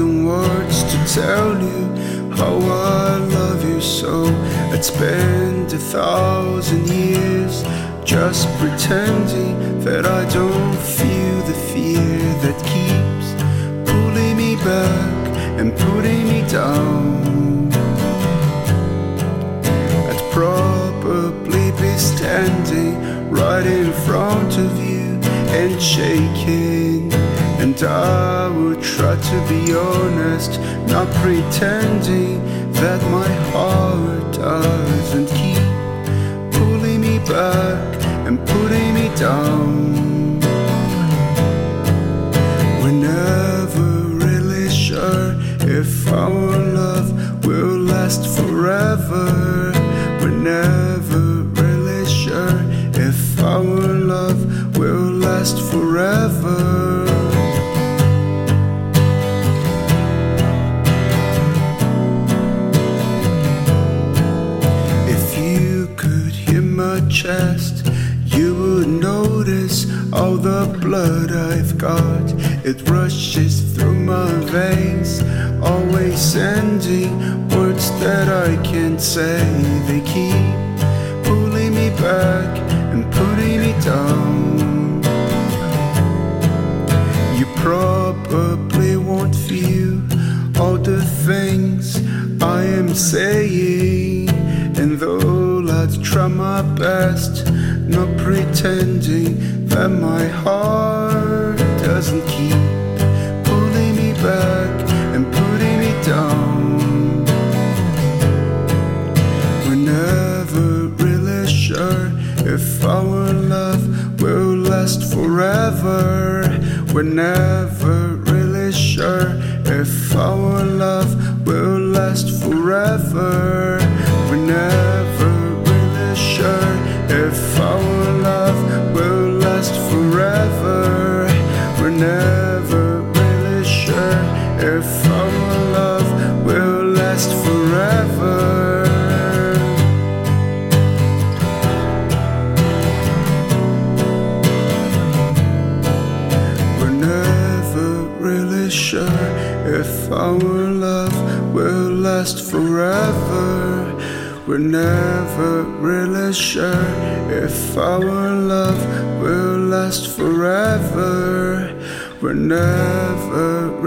thousand words to tell you how I love you so, I'd spend a thousand years just pretending that I don't feel the fear that keeps pulling me back and putting me down. I'd probably be standing right in front of you and shaking. I would try to be honest, not pretending that my heart doesn't keep pulling me back and putting me down. We're never really sure if our love will last forever. We're never really sure if our love will last forever. Chest, you would notice all the blood I've got. It rushes through my veins, always sending words that I can't say. They keep pulling me back and putting me down. You probably won't feel all the things I am saying. Try my best, not pretending that my heart doesn't keep pulling me back and putting me down. We're never really sure if our love will last forever. We're never really sure if our love will last forever. If our love will last forever. We're never really sure if our love will last forever. We're never really sure if our love will last forever. We're never.